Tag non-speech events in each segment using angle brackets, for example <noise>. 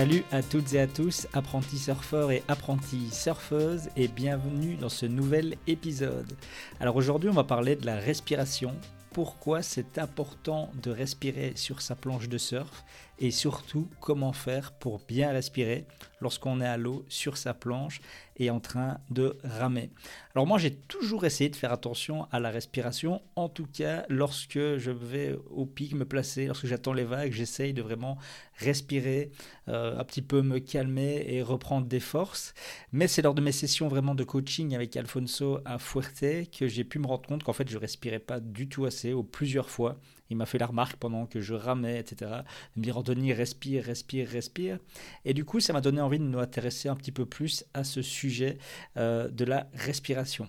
Salut à toutes et à tous, apprentis surfeurs et apprentis surfeuses, et bienvenue dans ce nouvel épisode. Alors aujourd'hui, on va parler de la respiration. Pourquoi c'est important de respirer sur sa planche de surf et surtout comment faire pour bien respirer? Lorsqu'on est à l'eau sur sa planche et en train de ramer. Alors moi j'ai toujours essayé de faire attention à la respiration, en tout cas lorsque je vais au pic me placer, lorsque j'attends les vagues, j'essaye de vraiment respirer, euh, un petit peu me calmer et reprendre des forces. Mais c'est lors de mes sessions vraiment de coaching avec Alfonso à Fuerte que j'ai pu me rendre compte qu'en fait je respirais pas du tout assez ou plusieurs fois il m'a fait la remarque pendant que je ramais, etc. Il me dit Anthony, respire, respire, respire. Et du coup, ça m'a donné envie de nous intéresser un petit peu plus à ce sujet euh, de la respiration.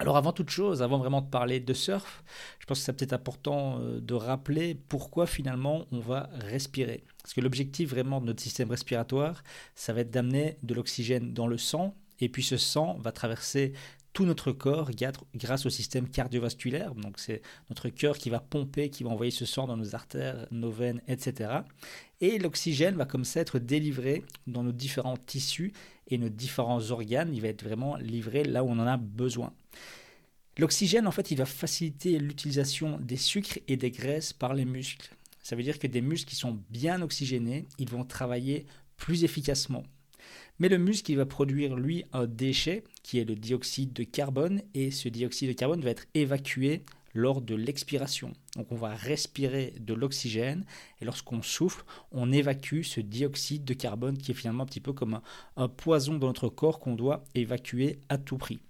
Alors avant toute chose, avant vraiment de parler de surf, je pense que c'est peut-être important euh, de rappeler pourquoi finalement on va respirer. Parce que l'objectif vraiment de notre système respiratoire, ça va être d'amener de l'oxygène dans le sang, et puis ce sang va traverser notre corps grâce au système cardiovasculaire. Donc c'est notre cœur qui va pomper, qui va envoyer ce sang dans nos artères, nos veines, etc. Et l'oxygène va comme ça être délivré dans nos différents tissus et nos différents organes. Il va être vraiment livré là où on en a besoin. L'oxygène, en fait, il va faciliter l'utilisation des sucres et des graisses par les muscles. Ça veut dire que des muscles qui sont bien oxygénés, ils vont travailler plus efficacement. Mais le muscle, va produire, lui, un déchet qui est le dioxyde de carbone, et ce dioxyde de carbone va être évacué lors de l'expiration. Donc on va respirer de l'oxygène, et lorsqu'on souffle, on évacue ce dioxyde de carbone qui est finalement un petit peu comme un poison dans notre corps qu'on doit évacuer à tout prix.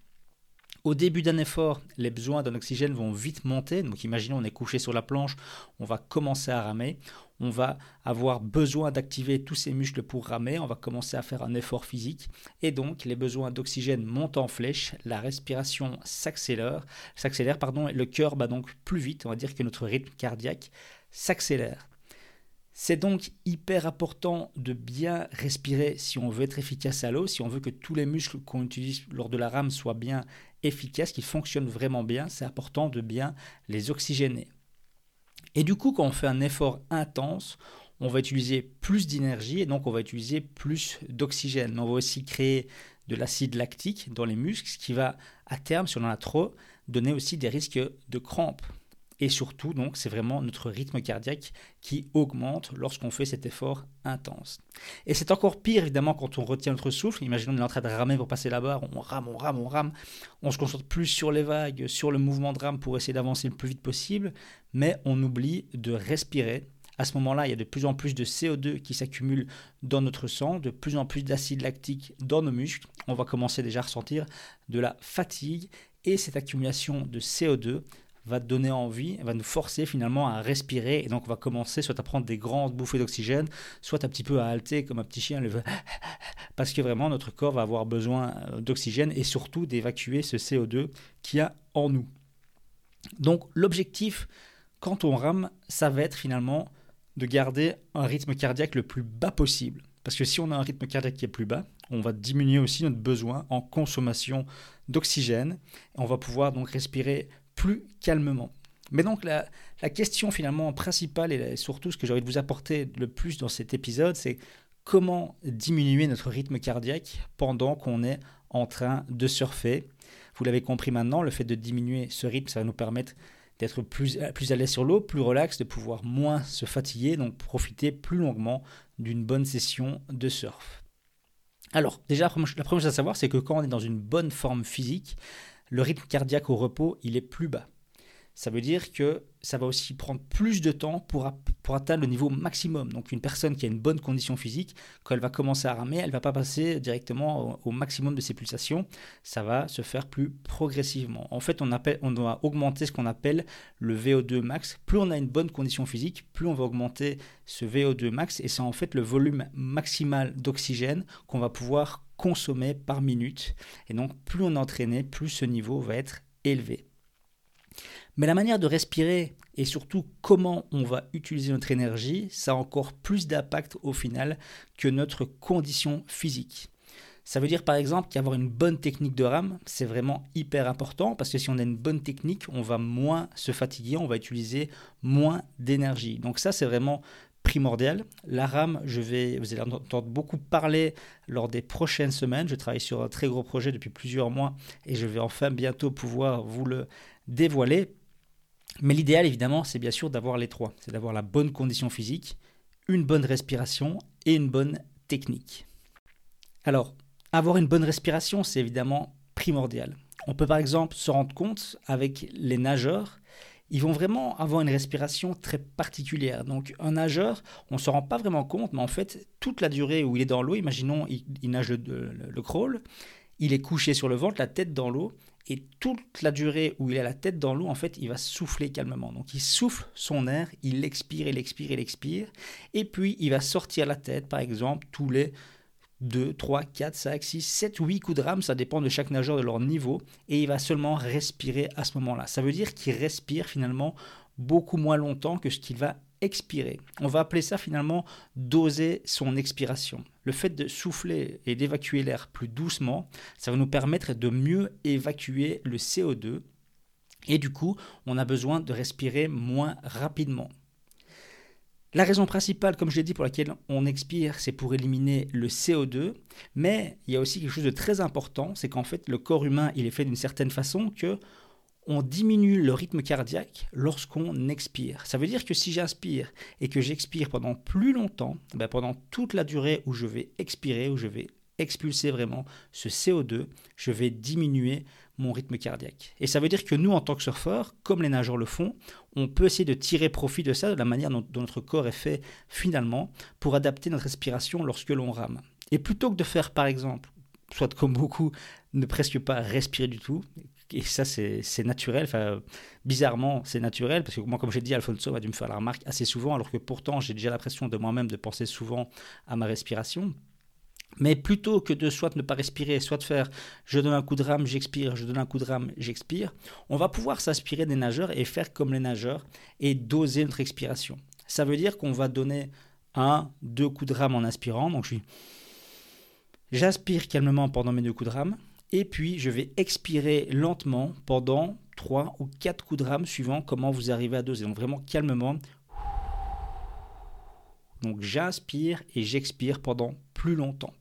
Au début d'un effort, les besoins d'un oxygène vont vite monter. Donc imaginons on est couché sur la planche, on va commencer à ramer, on va avoir besoin d'activer tous ces muscles pour ramer, on va commencer à faire un effort physique. Et donc les besoins d'oxygène montent en flèche, la respiration s'accélère, pardon, et le cœur bat donc plus vite, on va dire que notre rythme cardiaque s'accélère. C'est donc hyper important de bien respirer si on veut être efficace à l'eau, si on veut que tous les muscles qu'on utilise lors de la rame soient bien efficaces, qu'ils fonctionnent vraiment bien, c'est important de bien les oxygéner. Et du coup, quand on fait un effort intense, on va utiliser plus d'énergie et donc on va utiliser plus d'oxygène. On va aussi créer de l'acide lactique dans les muscles, ce qui va à terme, si on en a trop, donner aussi des risques de crampes. Et surtout, donc, c'est vraiment notre rythme cardiaque qui augmente lorsqu'on fait cet effort intense. Et c'est encore pire, évidemment, quand on retient notre souffle. Imaginons qu'on est en train de ramer pour passer la barre, on rame, on rame, on rame. On se concentre plus sur les vagues, sur le mouvement de rame pour essayer d'avancer le plus vite possible, mais on oublie de respirer. À ce moment-là, il y a de plus en plus de CO2 qui s'accumule dans notre sang, de plus en plus d'acide lactique dans nos muscles. On va commencer déjà à ressentir de la fatigue et cette accumulation de CO2 va te donner envie, va nous forcer finalement à respirer. Et donc, on va commencer soit à prendre des grandes bouffées d'oxygène, soit un petit peu à halter comme un petit chien le veut. <laughs> Parce que vraiment, notre corps va avoir besoin euh, d'oxygène et surtout d'évacuer ce CO2 qu'il y a en nous. Donc, l'objectif, quand on rame, ça va être finalement de garder un rythme cardiaque le plus bas possible. Parce que si on a un rythme cardiaque qui est plus bas, on va diminuer aussi notre besoin en consommation d'oxygène. On va pouvoir donc respirer plus calmement. Mais donc la, question finalement principale et surtout ce que j'ai envie de vous apporter le plus dans cet épisode, c'est comment diminuer notre rythme cardiaque pendant qu'on est en train de surfer. Vous l'avez compris maintenant, le fait de diminuer ce rythme, ça va nous permettre d'être plus, plus à l'aise sur l'eau, plus relax, de pouvoir moins se fatiguer, donc profiter plus longuement d'une bonne session de surf. Alors, déjà, la première chose à savoir, c'est que quand on est dans une bonne forme physique, le rythme cardiaque au repos, il est plus bas ça veut dire que ça va aussi prendre plus de temps pour, atteindre le niveau maximum. Donc une personne qui a une bonne condition physique, quand elle va commencer à ramer, elle ne va pas passer directement au, maximum de ses pulsations, ça va se faire plus progressivement. En fait, on, appelle, on doit augmenter ce qu'on appelle le VO2 max. Plus on a une bonne condition physique, plus on va augmenter ce VO2 max, et c'est en fait le volume maximal d'oxygène qu'on va pouvoir consommer par minute. Et donc plus on entraîné, plus ce niveau va être élevé. Mais la manière de respirer et surtout comment on va utiliser notre énergie, ça a encore plus d'impact au final que notre condition physique. Ça veut dire par exemple qu'avoir une bonne technique de rame, c'est vraiment hyper important parce que si on a une bonne technique, on va moins se fatiguer, on va utiliser moins d'énergie. Donc ça, c'est vraiment primordial. La rame, je vais, vous allez entendre beaucoup parler lors des prochaines semaines. Je travaille sur un très gros projet depuis plusieurs mois et je vais enfin bientôt pouvoir vous le dévoiler. Mais l'idéal, évidemment, c'est bien sûr d'avoir les trois. C'est d'avoir la bonne condition physique, une bonne respiration et une bonne technique. Alors, avoir une bonne respiration, c'est évidemment primordial. On peut par exemple se rendre compte avec les nageurs, ils vont vraiment avoir une respiration très particulière. Donc un nageur, on ne se rend pas vraiment compte, mais en fait, toute la durée où il est dans l'eau, imaginons, il, nage le crawl, il est couché sur le ventre, la tête dans l'eau, et toute la durée où il a la tête dans l'eau, en fait, il va souffler calmement. Donc il souffle son air, il expire, il expire, il expire, et puis il va sortir la tête, par exemple, tous les 2, 3, 4, 5, 6, 7 8 coups de rame, ça dépend de chaque nageur, de leur niveau, et il va seulement respirer à ce moment-là. Ça veut dire qu'il respire finalement beaucoup moins longtemps que ce qu'il va expirer. On va appeler ça finalement doser son expiration. Le fait de souffler et d'évacuer l'air plus doucement, ça va nous permettre de mieux évacuer le CO2 et du coup, on a besoin de respirer moins rapidement. La raison principale, comme je l'ai dit, pour laquelle on expire, c'est pour éliminer le CO2, mais il y a aussi quelque chose de très important, c'est qu'en fait, le corps humain, il est fait d'une certaine façon que on diminue le rythme cardiaque lorsqu'on expire. Ça veut dire que si j'inspire et que j'expire pendant plus longtemps, ben pendant toute la durée où je vais expirer, où je vais expulser vraiment ce CO2, je vais diminuer mon rythme cardiaque. Et ça veut dire que nous, en tant que surfeurs, comme les nageurs le font, on peut essayer de tirer profit de ça, de la manière dont, notre corps est fait finalement, pour adapter notre respiration lorsque l'on rame. Et plutôt que de faire, par exemple, soit comme beaucoup, ne presque pas respirer du tout, et ça c'est naturel, enfin, bizarrement c'est naturel, parce que moi comme j'ai dit, Alfonso a dû me faire la remarque assez souvent, alors que pourtant j'ai déjà l'impression de moi-même de penser souvent à ma respiration. Mais plutôt que de soit ne pas respirer, soit de faire je donne un coup de rame, j'expire, je donne un coup de rame, j'expire, on va pouvoir s'inspirer des nageurs et faire comme les nageurs et doser notre expiration. Ça veut dire qu'on va donner un, deux coups de rame en inspirant. Donc je J'inspire calmement pendant mes deux coups de rame et puis je vais expirer lentement pendant 3 ou 4 coups de rame suivant comment vous arrivez à doser. Donc vraiment calmement. Donc j'inspire et j'expire pendant plus longtemps.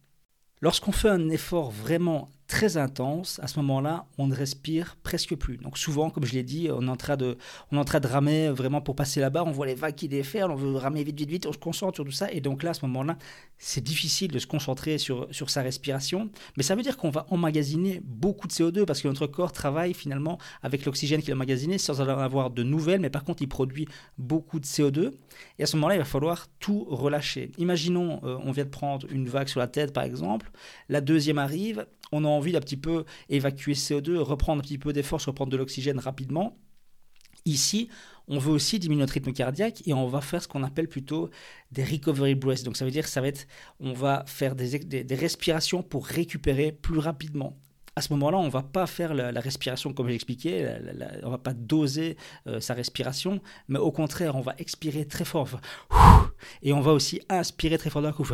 Lorsqu'on fait un effort vraiment très intense, à ce moment-là, on ne respire presque plus. Donc souvent, comme je l'ai dit, on est, en train de, on ramer vraiment pour passer là-bas, on voit les vagues qui déferlent, on veut ramer vite, vite, vite, on se concentre sur tout ça, et donc là, à ce moment-là, c'est difficile de se concentrer sur, sur sa respiration, mais ça veut dire qu'on va emmagasiner beaucoup de CO2, parce que notre corps travaille finalement avec l'oxygène qu'il a emmagasiné, sans en avoir de nouvelles, mais par contre, il produit beaucoup de CO2, et à ce moment-là, il va falloir tout relâcher. Imaginons, euh, on vient de prendre une vague sur la tête, par exemple, la deuxième arrive, on a envie d'un petit peu évacuer CO2, reprendre un petit peu d'effort, reprendre de l'oxygène rapidement. Ici, on veut aussi diminuer notre rythme cardiaque et on va faire ce qu'on appelle plutôt des recovery breaths. Donc ça veut dire ça va être, on va faire des, des, respirations pour récupérer plus rapidement. À ce moment-là, on ne va pas faire la, respiration comme j'expliquais, on ne va pas doser euh, sa respiration, mais au contraire, on va expirer très fort. Et on va aussi inspirer très fort d'un coup.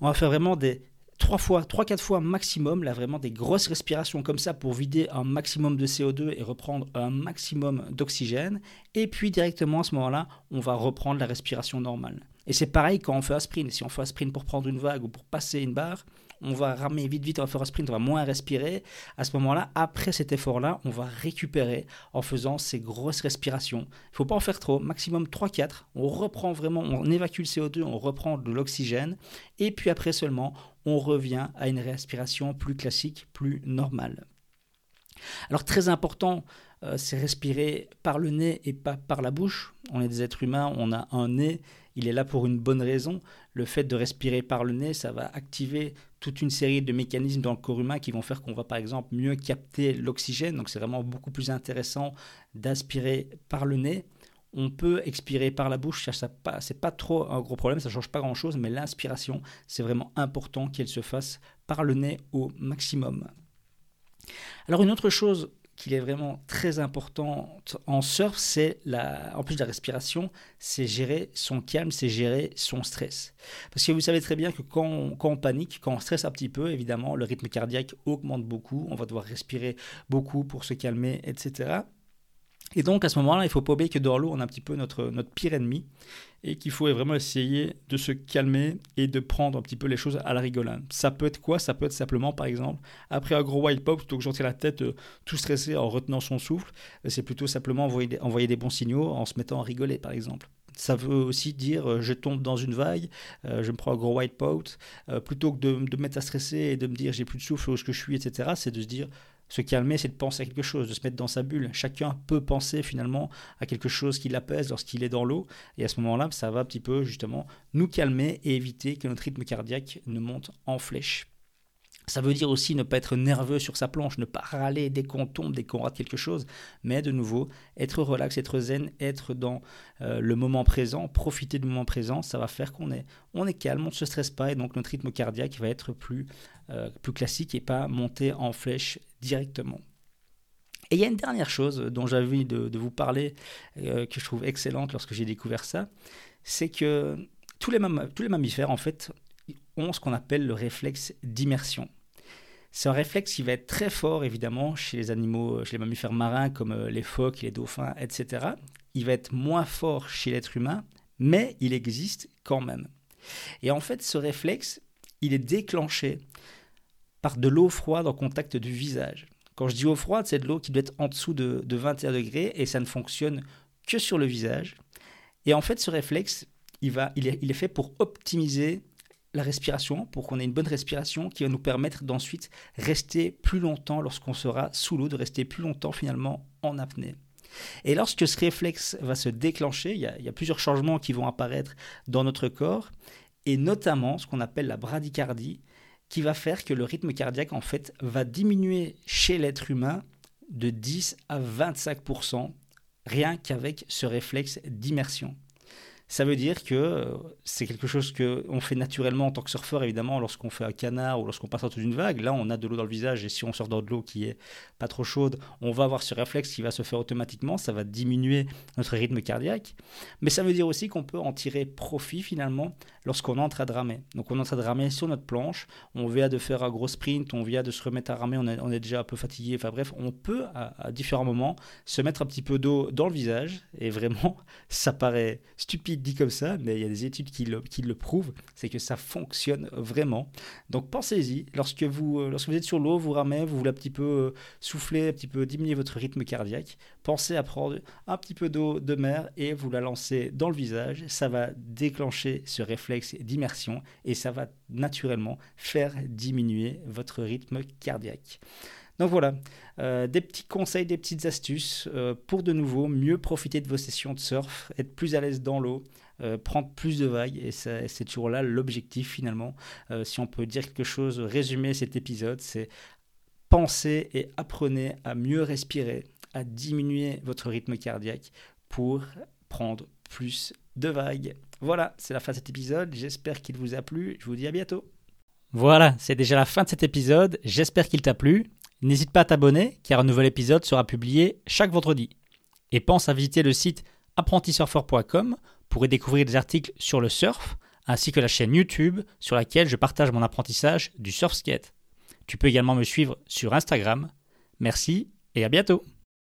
On va faire vraiment des, trois fois, trois, quatre fois maximum, là vraiment des grosses respirations comme ça pour vider un maximum de CO2 et reprendre un maximum d'oxygène. Et puis directement à ce moment-là, on va reprendre la respiration normale. Et c'est pareil quand on fait un sprint. Si on fait un sprint pour prendre une vague ou pour passer une barre, on va ramer vite, vite, on va faire un sprint, on va moins respirer. À ce moment-là, après cet effort-là, on va récupérer en faisant ces grosses respirations. Il faut pas en faire trop, maximum 3-4. On reprend vraiment, on évacue le CO2, on reprend de l'oxygène. Et puis après seulement, on revient à une respiration plus classique, plus normale. Alors très important, euh, c'est respirer par le nez et pas par la bouche. On est des êtres humains, on a un nez, il est là pour une bonne raison. Le fait de respirer par le nez, ça va activer toute une série de mécanismes dans le corps humain qui vont faire qu'on va par exemple mieux capter l'oxygène. Donc c'est vraiment beaucoup plus intéressant d'aspirer par le nez. On peut expirer par la bouche, ça, pas, c'est pas trop un gros problème, ça change pas grand chose, mais l'inspiration, c'est vraiment important qu'elle se fasse par le nez au maximum. Alors une autre chose qu'il est vraiment très important en surf, c'est en plus de la respiration, c'est gérer son calme, c'est gérer son stress. Parce que vous savez très bien que quand on, quand on, panique, quand on stresse un petit peu, évidemment, le rythme cardiaque augmente beaucoup, on va devoir respirer beaucoup pour se calmer, etc. Et donc à ce moment-là, il faut pas oublier que dans l'eau, on a un petit peu notre, notre pire ennemi et qu'il faut vraiment essayer de se calmer et de prendre un petit peu les choses à la rigolade. Ça peut être quoi? Ça peut être simplement, par exemple, après un gros wild pop, plutôt que sortir la tête euh, tout stressé en retenant son souffle, euh, c'est plutôt simplement envoyer des, envoyer des bons signaux en se mettant à rigoler, par exemple. Ça veut aussi dire euh, je tombe dans une vague, je me prends un gros white pot, plutôt que de, de, me mettre à stresser et de me dire j'ai plus de souffle où est-ce que je suis, etc. C'est de se dire se calmer, c'est de penser à quelque chose, de se mettre dans sa bulle. Chacun peut penser finalement à quelque chose qui l'apaise lorsqu'il est dans l'eau. Et à ce moment-là, ça va un petit peu justement nous calmer et éviter que notre rythme cardiaque ne monte en flèche. Ça veut dire aussi ne pas être nerveux sur sa planche, ne pas râler dès qu'on tombe, dès qu'on rate quelque chose, mais de nouveau être relax, être zen, être dans euh, le moment présent, profiter du moment présent, ça va faire qu'on est, on est calme, on ne se stresse pas et donc notre rythme cardiaque va être plus, euh, classique et pas monter en flèche directement. Et il y a une dernière chose dont j'avais envie de, vous parler, euh, que je trouve excellente lorsque j'ai découvert ça, c'est que tous les, tous les mammifères, en fait, ont ce qu'on appelle le réflexe d'immersion. C'est un réflexe qui va être très fort, évidemment, chez les animaux, chez les mammifères marins comme euh, les phoques, les dauphins, etc. Il va être moins fort chez l'être humain, mais il existe quand même. Et en fait, ce réflexe, il est déclenché par de l'eau froide en contact du visage. Quand je dis eau froide, c'est de l'eau qui doit être en dessous de, 21 degrés et ça ne fonctionne que sur le visage. Et en fait, ce réflexe, il, va, il est fait pour optimiser la respiration, pour qu'on ait une bonne respiration qui va nous permettre d'ensuite rester plus longtemps lorsqu'on sera sous l'eau, de rester plus longtemps finalement en apnée. Et lorsque ce réflexe va se déclencher, il y, a, plusieurs changements qui vont apparaître dans notre corps, et notamment ce qu'on appelle la bradycardie, qui va faire que le rythme cardiaque en fait va diminuer chez l'être humain de 10 à 25% rien qu'avec ce réflexe d'immersion. Ça veut dire que euh, c'est quelque chose qu'on fait naturellement en tant que surfeur, évidemment, lorsqu'on fait un canard ou lorsqu'on passe en dessous d'une vague. Là, on a de l'eau dans le visage et si on sort dans de l'eau qui est pas trop chaude, on va avoir ce réflexe qui va se faire automatiquement. Ça va diminuer notre rythme cardiaque. Mais ça veut dire aussi qu'on peut en tirer profit finalement lorsqu'on est en train de ramer. Donc, on est en train de ramer sur notre planche. On vient de faire un gros sprint, on vient de se remettre à ramer, on est, déjà un peu fatigué. Enfin bref, on peut à, à différents moments se mettre un petit peu d'eau dans le visage et vraiment, <laughs> ça paraît stupide dit comme ça, mais il y a des études qui le, qui le prouvent, c'est que ça fonctionne vraiment. Donc pensez-y, lorsque vous, euh, lorsque vous êtes sur l'eau, vous ramez, vous voulez un petit peu euh, souffler, un petit peu diminuer votre rythme cardiaque, pensez à prendre un petit peu d'eau de mer et vous la lancez dans le visage. Ça va déclencher ce réflexe d'immersion et ça va naturellement faire diminuer votre rythme cardiaque. Donc voilà, euh, des petits conseils, des petites astuces euh, pour de nouveau mieux profiter de vos sessions de surf, être plus à l'aise dans l'eau, euh, prendre plus de vagues. Et c'est toujours là l'objectif finalement. si on peut dire quelque chose, résumer cet épisode, c'est penser et apprenez à mieux respirer, à diminuer votre rythme cardiaque pour prendre plus de vagues. Voilà, c'est la fin de cet épisode. J'espère qu'il vous a plu. Je vous dis à bientôt. Voilà, c'est déjà la fin de cet épisode. J'espère qu'il t'a plu. N'hésite pas à t'abonner car un nouvel épisode sera publié chaque vendredi. Et pense à visiter le site apprentisurfer.com pour y découvrir des articles sur le surf ainsi que la chaîne YouTube sur laquelle je partage mon apprentissage du surf skate. Tu peux également me suivre sur Instagram. Merci et à bientôt